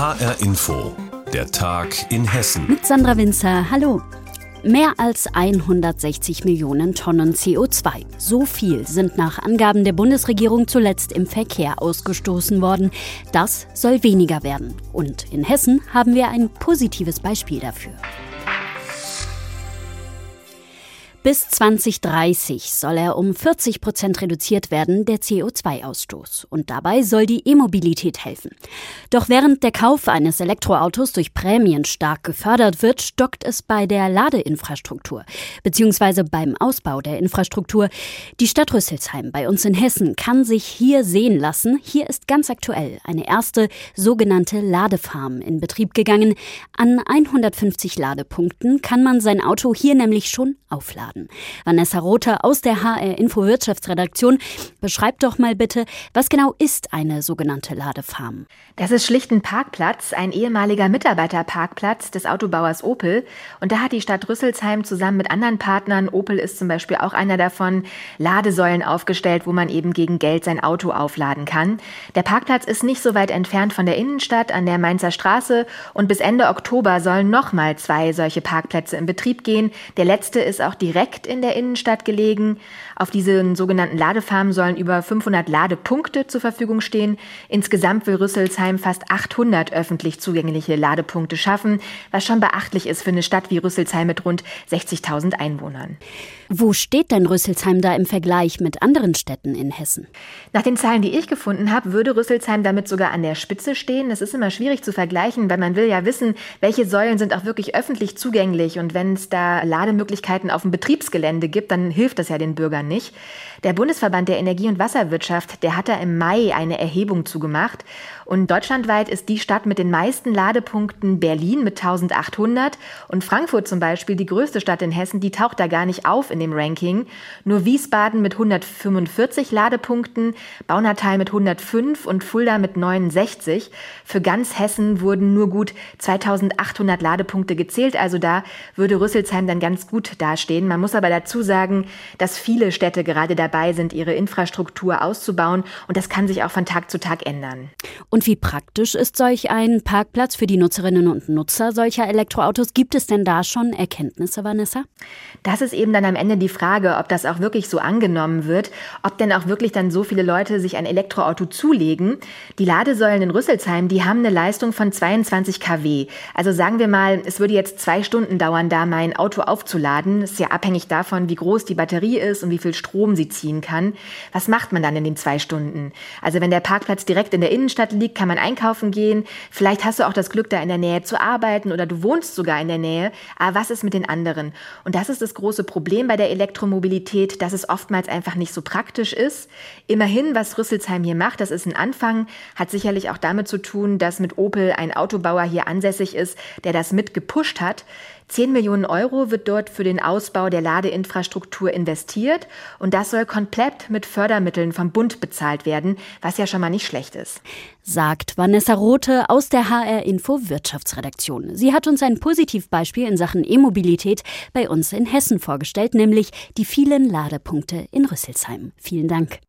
HR Info, der Tag in Hessen. Mit Sandra Winzer, hallo. Mehr als 160 Millionen Tonnen CO2. So viel sind nach Angaben der Bundesregierung zuletzt im Verkehr ausgestoßen worden. Das soll weniger werden. Und in Hessen haben wir ein positives Beispiel dafür. Bis 2030 soll er um 40 Prozent reduziert werden, der CO2-Ausstoß. Und dabei soll die E-Mobilität helfen. Doch während der Kauf eines Elektroautos durch Prämien stark gefördert wird, stockt es bei der Ladeinfrastruktur, beziehungsweise beim Ausbau der Infrastruktur. Die Stadt Rüsselsheim bei uns in Hessen kann sich hier sehen lassen. Hier ist ganz aktuell eine erste sogenannte Ladefarm in Betrieb gegangen. An 150 Ladepunkten kann man sein Auto hier nämlich schon aufladen werden. Vanessa Rother aus der HR Info Wirtschaftsredaktion, beschreibt doch mal bitte, was genau ist eine sogenannte Ladefarm? Das ist schlicht ein Parkplatz, ein ehemaliger Mitarbeiterparkplatz des Autobauers Opel. Und da hat die Stadt Rüsselsheim zusammen mit anderen Partnern, Opel ist zum Beispiel auch einer davon, Ladesäulen aufgestellt, wo man eben gegen Geld sein Auto aufladen kann. Der Parkplatz ist nicht so weit entfernt von der Innenstadt an der Mainzer Straße und bis Ende Oktober sollen nochmal zwei solche Parkplätze in Betrieb gehen. Der letzte ist auch direkt direkt in der Innenstadt gelegen. Auf diesen sogenannten Ladefarmen sollen über 500 Ladepunkte zur Verfügung stehen. Insgesamt will Rüsselsheim fast 800 öffentlich zugängliche Ladepunkte schaffen, was schon beachtlich ist für eine Stadt wie Rüsselsheim mit rund 60.000 Einwohnern. Wo steht denn Rüsselsheim da im Vergleich mit anderen Städten in Hessen? Nach den Zahlen, die ich gefunden habe, würde Rüsselsheim damit sogar an der Spitze stehen. Das ist immer schwierig zu vergleichen, weil man will ja wissen, welche Säulen sind auch wirklich öffentlich zugänglich. Und wenn es da Lademöglichkeiten auf dem Betriebsgelände gibt, dann hilft das ja den Bürgern nicht. Der Bundesverband der Energie- und Wasserwirtschaft, der hat da im Mai eine Erhebung zugemacht. Und deutschlandweit ist die Stadt mit den meisten Ladepunkten Berlin mit 1800 und Frankfurt zum Beispiel, die größte Stadt in Hessen, die taucht da gar nicht auf in dem Ranking. Nur Wiesbaden mit 145 Ladepunkten, Baunatal mit 105 und Fulda mit 69. Für ganz Hessen wurden nur gut 2800 Ladepunkte gezählt, also da würde Rüsselsheim dann ganz gut dastehen. Man muss aber dazu sagen, dass viele Städte gerade dabei sind, ihre Infrastruktur auszubauen und das kann sich auch von Tag zu Tag ändern. Und wie praktisch ist solch ein Parkplatz für die Nutzerinnen und Nutzer solcher Elektroautos? Gibt es denn da schon Erkenntnisse, Vanessa? Das ist eben dann am Ende die Frage, ob das auch wirklich so angenommen wird, ob denn auch wirklich dann so viele Leute sich ein Elektroauto zulegen. Die Ladesäulen in Rüsselsheim, die haben eine Leistung von 22 kW. Also sagen wir mal, es würde jetzt zwei Stunden dauern, da mein Auto aufzuladen. Ist ja abhängig davon, wie groß die Batterie ist und wie viel Strom sie ziehen kann. Was macht man dann in den zwei Stunden? Also wenn der Parkplatz direkt in der Innenstadt liegt, kann man einkaufen gehen. Vielleicht hast du auch das Glück, da in der Nähe zu arbeiten oder du wohnst sogar in der Nähe. Aber was ist mit den anderen? Und das ist das große Problem bei der Elektromobilität, dass es oftmals einfach nicht so praktisch ist. Immerhin, was Rüsselsheim hier macht, das ist ein Anfang, hat sicherlich auch damit zu tun, dass mit Opel ein Autobauer hier ansässig ist, der das mit gepusht hat. 10 Millionen Euro wird dort für den Ausbau der Ladeinfrastruktur investiert und das soll komplett mit Fördermitteln vom Bund bezahlt werden, was ja schon mal nicht schlecht ist. Sagt Vanessa Rothe aus der HR Info Wirtschaftsredaktion. Sie hat uns ein Positivbeispiel in Sachen E-Mobilität bei uns in Hessen vorgestellt, nämlich die vielen Ladepunkte in Rüsselsheim. Vielen Dank.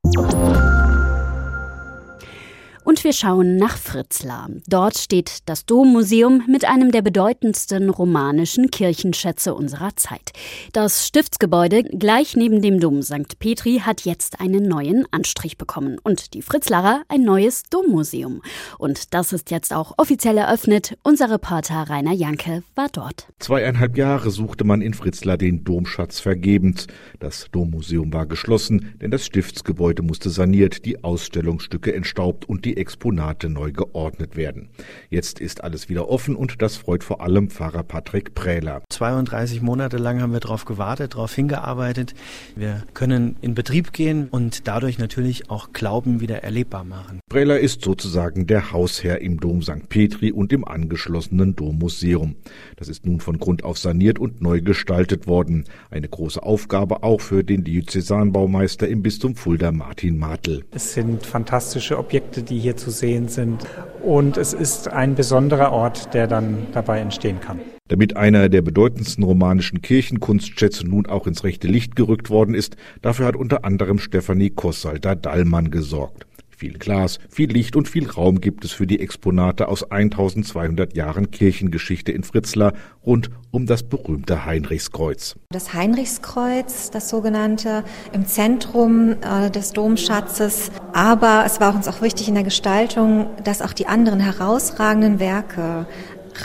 Und wir schauen nach Fritzlar. Dort steht das Dommuseum mit einem der bedeutendsten romanischen Kirchenschätze unserer Zeit. Das Stiftsgebäude gleich neben dem Dom St. Petri hat jetzt einen neuen Anstrich bekommen und die Fritzlarer ein neues Dommuseum. Und das ist jetzt auch offiziell eröffnet. Unser Reporter Rainer Janke war dort. Zweieinhalb Jahre suchte man in Fritzlar den Domschatz vergebens. Das Dommuseum war geschlossen, denn das Stiftsgebäude musste saniert, die Ausstellungsstücke entstaubt und die die Exponate neu geordnet werden. Jetzt ist alles wieder offen und das freut vor allem Pfarrer Patrick Prähler. 32 Monate lang haben wir darauf gewartet, darauf hingearbeitet. Wir können in Betrieb gehen und dadurch natürlich auch Glauben wieder erlebbar machen. Prähler ist sozusagen der Hausherr im Dom St. Petri und im angeschlossenen Dommuseum. Das ist nun von Grund auf saniert und neu gestaltet worden. Eine große Aufgabe auch für den Diözesanbaumeister im Bistum Fulda Martin Martel. Es sind fantastische Objekte, die hier zu sehen sind. Und es ist ein besonderer Ort, der dann dabei entstehen kann. Damit einer der bedeutendsten romanischen Kirchenkunstschätze nun auch ins rechte Licht gerückt worden ist, dafür hat unter anderem Stefanie Kossalter-Dallmann gesorgt. Viel Glas, viel Licht und viel Raum gibt es für die Exponate aus 1200 Jahren Kirchengeschichte in Fritzlar rund um das berühmte Heinrichskreuz. Das Heinrichskreuz, das sogenannte, im Zentrum äh, des Domschatzes. Aber es war uns auch wichtig in der Gestaltung, dass auch die anderen herausragenden Werke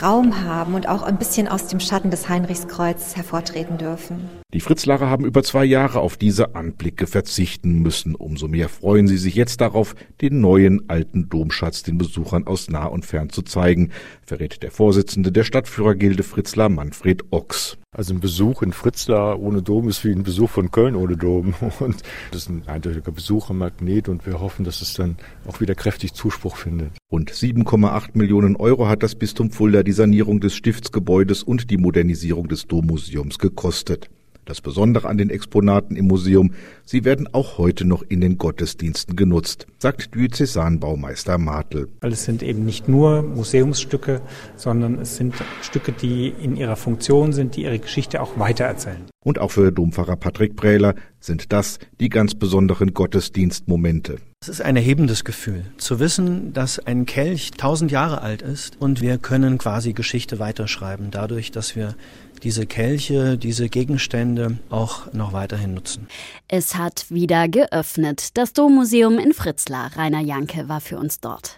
Raum haben und auch ein bisschen aus dem Schatten des Heinrichskreuzes hervortreten dürfen. Die Fritzlarer haben über zwei Jahre auf diese Anblicke verzichten müssen. Umso mehr freuen sie sich jetzt darauf, den neuen alten Domschatz den Besuchern aus nah und fern zu zeigen, verrät der Vorsitzende der Stadtführergilde Fritzlar, Manfred Ochs. Also ein Besuch in Fritzlar ohne Dom ist wie ein Besuch von Köln ohne Dom. Und das ist ein eindeutiger Besuchermagnet und wir hoffen, dass es dann auch wieder kräftig Zuspruch findet. Rund 7,8 Millionen Euro hat das Bistum Fulda die Sanierung des Stiftsgebäudes und die Modernisierung des Dommuseums gekostet. Das Besondere an den Exponaten im Museum, sie werden auch heute noch in den Gottesdiensten genutzt, sagt Diözesanbaumeister Martel. Weil es sind eben nicht nur Museumsstücke, sondern es sind Stücke, die in ihrer Funktion sind, die ihre Geschichte auch weitererzählen. Und auch für Dompfarrer Patrick Prähler sind das die ganz besonderen Gottesdienstmomente. Es ist ein erhebendes Gefühl, zu wissen, dass ein Kelch tausend Jahre alt ist und wir können quasi Geschichte weiterschreiben, dadurch, dass wir diese Kelche, diese Gegenstände auch noch weiterhin nutzen. Es hat wieder geöffnet. Das Dommuseum in Fritzlar. Rainer Janke war für uns dort.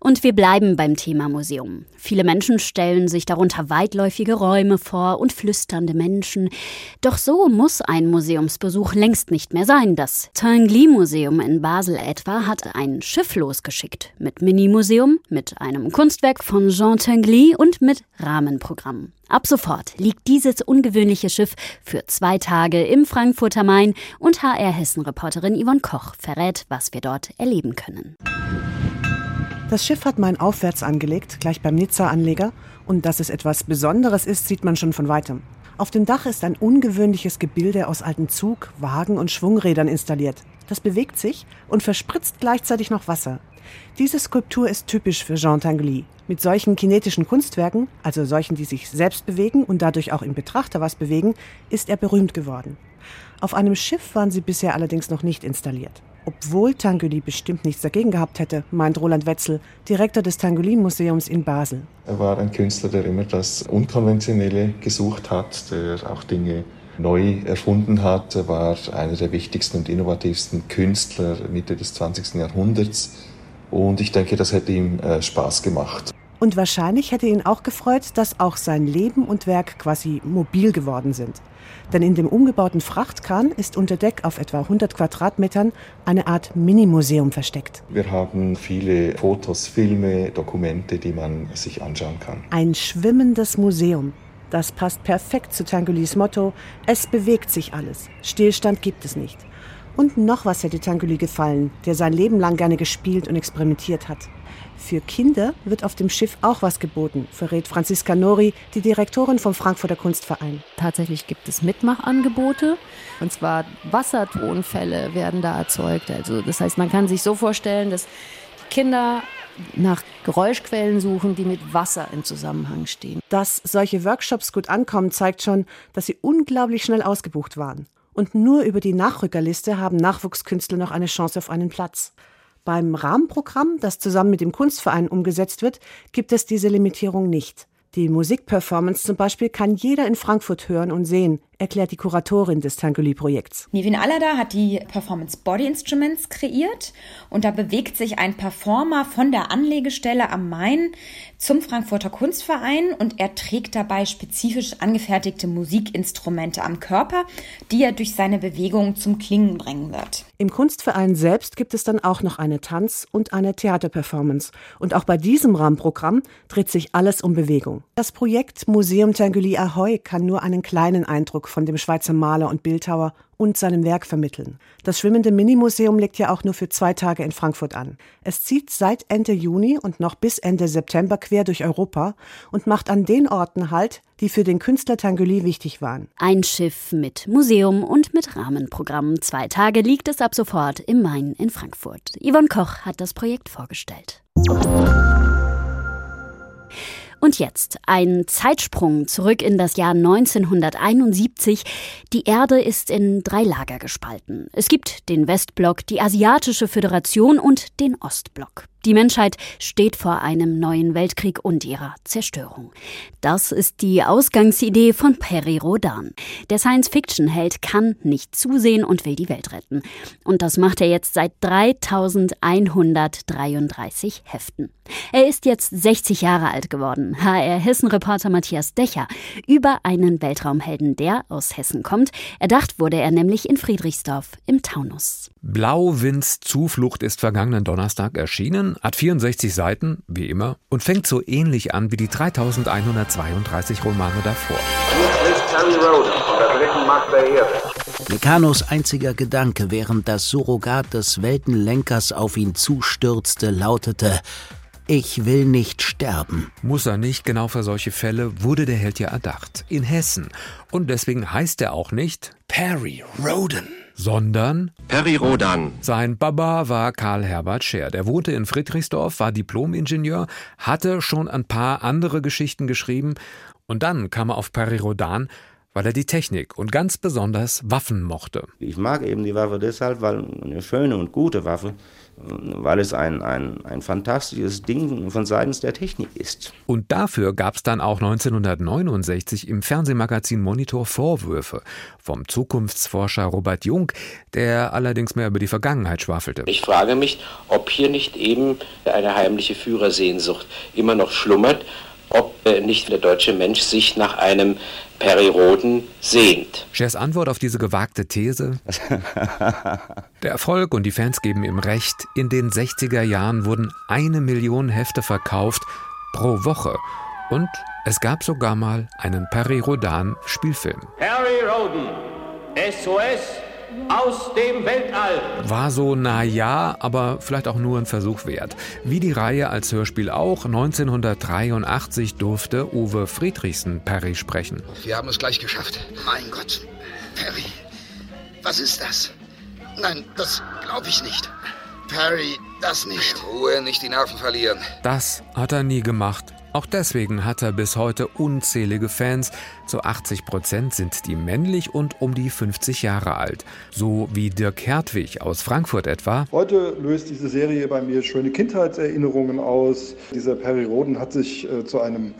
Und wir bleiben beim Thema Museum. Viele Menschen stellen sich darunter weitläufige Räume vor und flüsternde Menschen. Doch so muss ein Museumsbesuch längst nicht mehr sein. Das Tinguely-Museum in Basel etwa hat ein Schiff losgeschickt. Mit Minimuseum, mit einem Kunstwerk von Jean Tinguely und mit Rahmenprogramm. Ab sofort liegt dieses ungewöhnliche Schiff für zwei Tage im Frankfurter Main und HR Hessen-Reporterin Yvonne Koch verrät, was wir dort erleben können. Das Schiff hat Main aufwärts angelegt, gleich beim Nizza-Anleger. Und dass es etwas Besonderes ist, sieht man schon von weitem. Auf dem Dach ist ein ungewöhnliches Gebilde aus alten Zug-, Wagen- und Schwungrädern installiert. Das bewegt sich und verspritzt gleichzeitig noch Wasser. Diese Skulptur ist typisch für Jean Tinguely. Mit solchen kinetischen Kunstwerken, also solchen, die sich selbst bewegen und dadurch auch im Betrachter was bewegen, ist er berühmt geworden. Auf einem Schiff waren sie bisher allerdings noch nicht installiert. Obwohl Tanguy bestimmt nichts dagegen gehabt hätte, meint Roland Wetzel, Direktor des Tanguy-Museums in Basel. Er war ein Künstler, der immer das Unkonventionelle gesucht hat, der auch Dinge neu erfunden hat. Er war einer der wichtigsten und innovativsten Künstler Mitte des 20. Jahrhunderts. Und ich denke, das hätte ihm äh, Spaß gemacht. Und wahrscheinlich hätte ihn auch gefreut, dass auch sein Leben und Werk quasi mobil geworden sind. Denn in dem umgebauten Frachtkahn ist unter Deck auf etwa 100 Quadratmetern eine Art Minimuseum versteckt. Wir haben viele Fotos, Filme, Dokumente, die man sich anschauen kann. Ein schwimmendes Museum. Das passt perfekt zu Tangulis Motto, es bewegt sich alles. Stillstand gibt es nicht. Und noch was hätte Tanguli gefallen, der sein Leben lang gerne gespielt und experimentiert hat. Für Kinder wird auf dem Schiff auch was geboten, verrät Franziska Nori, die Direktorin vom Frankfurter Kunstverein. Tatsächlich gibt es Mitmachangebote. Und zwar Wassertonfälle werden da erzeugt. Also das heißt, man kann sich so vorstellen, dass Kinder nach Geräuschquellen suchen, die mit Wasser im Zusammenhang stehen. Dass solche Workshops gut ankommen, zeigt schon, dass sie unglaublich schnell ausgebucht waren. Und nur über die Nachrückerliste haben Nachwuchskünstler noch eine Chance auf einen Platz. Beim Rahmenprogramm, das zusammen mit dem Kunstverein umgesetzt wird, gibt es diese Limitierung nicht. Die Musikperformance zum Beispiel kann jeder in Frankfurt hören und sehen, erklärt die Kuratorin des Tangoli-Projekts. Nevin Allada hat die Performance Body Instruments kreiert und da bewegt sich ein Performer von der Anlegestelle am Main zum Frankfurter Kunstverein und er trägt dabei spezifisch angefertigte Musikinstrumente am Körper, die er durch seine Bewegung zum Klingen bringen wird. Im Kunstverein selbst gibt es dann auch noch eine Tanz- und eine Theaterperformance. Und auch bei diesem Rahmenprogramm dreht sich alles um Bewegung. Das Projekt Museum Tangeli Ahoy kann nur einen kleinen Eindruck von dem Schweizer Maler und Bildhauer und seinem Werk vermitteln. Das schwimmende Minimuseum liegt ja auch nur für zwei Tage in Frankfurt an. Es zieht seit Ende Juni und noch bis Ende September quer durch Europa und macht an den Orten Halt, die für den Künstler Tanguy wichtig waren. Ein Schiff mit Museum und mit Rahmenprogramm. Zwei Tage liegt es ab sofort im Main in Frankfurt. Yvonne Koch hat das Projekt vorgestellt. Und jetzt ein Zeitsprung zurück in das Jahr 1971. Die Erde ist in drei Lager gespalten. Es gibt den Westblock, die Asiatische Föderation und den Ostblock. Die Menschheit steht vor einem neuen Weltkrieg und ihrer Zerstörung. Das ist die Ausgangsidee von Perry Rodan. Der Science-Fiction-Held kann nicht zusehen und will die Welt retten. Und das macht er jetzt seit 3133 Heften. Er ist jetzt 60 Jahre alt geworden. HR Hessen-Reporter Matthias Decher über einen Weltraumhelden, der aus Hessen kommt. Erdacht wurde er nämlich in Friedrichsdorf im Taunus. Blauwinds Zuflucht ist vergangenen Donnerstag erschienen, hat 64 Seiten, wie immer, und fängt so ähnlich an wie die 3132 Romane davor. Mechanos einziger Gedanke, während das Surrogat des Weltenlenkers auf ihn zustürzte, lautete ich will nicht sterben. Muss er nicht, genau für solche Fälle wurde der Held ja erdacht. In Hessen. Und deswegen heißt er auch nicht Perry Roden sondern Perry Rodan. Sein Baba war Karl Herbert Scher. Der wohnte in Friedrichsdorf, war Diplomingenieur, hatte schon ein paar andere Geschichten geschrieben und dann kam er auf Perry Rodan, weil er die Technik und ganz besonders Waffen mochte. Ich mag eben die Waffe deshalb, weil eine schöne und gute Waffe weil es ein, ein, ein fantastisches Ding von seitens der Technik ist. Und dafür gab es dann auch 1969 im Fernsehmagazin Monitor Vorwürfe vom Zukunftsforscher Robert Jung, der allerdings mehr über die Vergangenheit schwafelte. Ich frage mich, ob hier nicht eben eine heimliche Führersehnsucht immer noch schlummert ob nicht der deutsche Mensch sich nach einem Periroden sehnt. Schers Antwort auf diese gewagte These? der Erfolg und die Fans geben ihm recht. In den 60er Jahren wurden eine Million Hefte verkauft pro Woche. Und es gab sogar mal einen Perry Rodan Spielfilm. Perry Roden, SOS aus dem Weltall. War so, na ja, aber vielleicht auch nur ein Versuch wert. Wie die Reihe als Hörspiel auch, 1983 durfte Uwe Friedrichsen Perry sprechen. Wir haben es gleich geschafft. Mein Gott, Perry, was ist das? Nein, das glaube ich nicht. Perry, das nicht. Ruhe, nicht die Nerven verlieren. Das hat er nie gemacht. Auch deswegen hat er bis heute unzählige Fans. Zu 80 Prozent sind die männlich und um die 50 Jahre alt. So wie Dirk Hertwig aus Frankfurt etwa. Heute löst diese Serie bei mir schöne Kindheitserinnerungen aus. Dieser Perry Roden hat sich äh, zu einem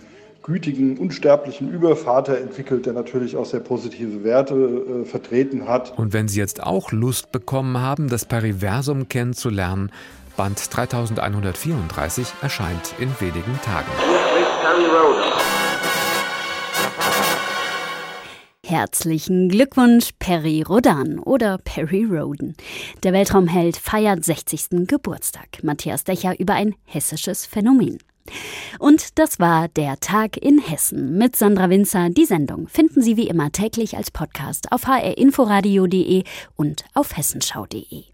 gütigen, unsterblichen Übervater entwickelt, der natürlich auch sehr positive Werte äh, vertreten hat. Und wenn Sie jetzt auch Lust bekommen haben, das Periversum kennenzulernen, Band 3134 erscheint in wenigen Tagen. Herzlichen Glückwunsch, Perry Rodan oder Perry Roden. Der Weltraumheld feiert 60. Geburtstag. Matthias Decher über ein hessisches Phänomen. Und das war der Tag in Hessen mit Sandra Winzer. Die Sendung finden Sie wie immer täglich als Podcast auf hrinforadio.de und auf hessenschau.de.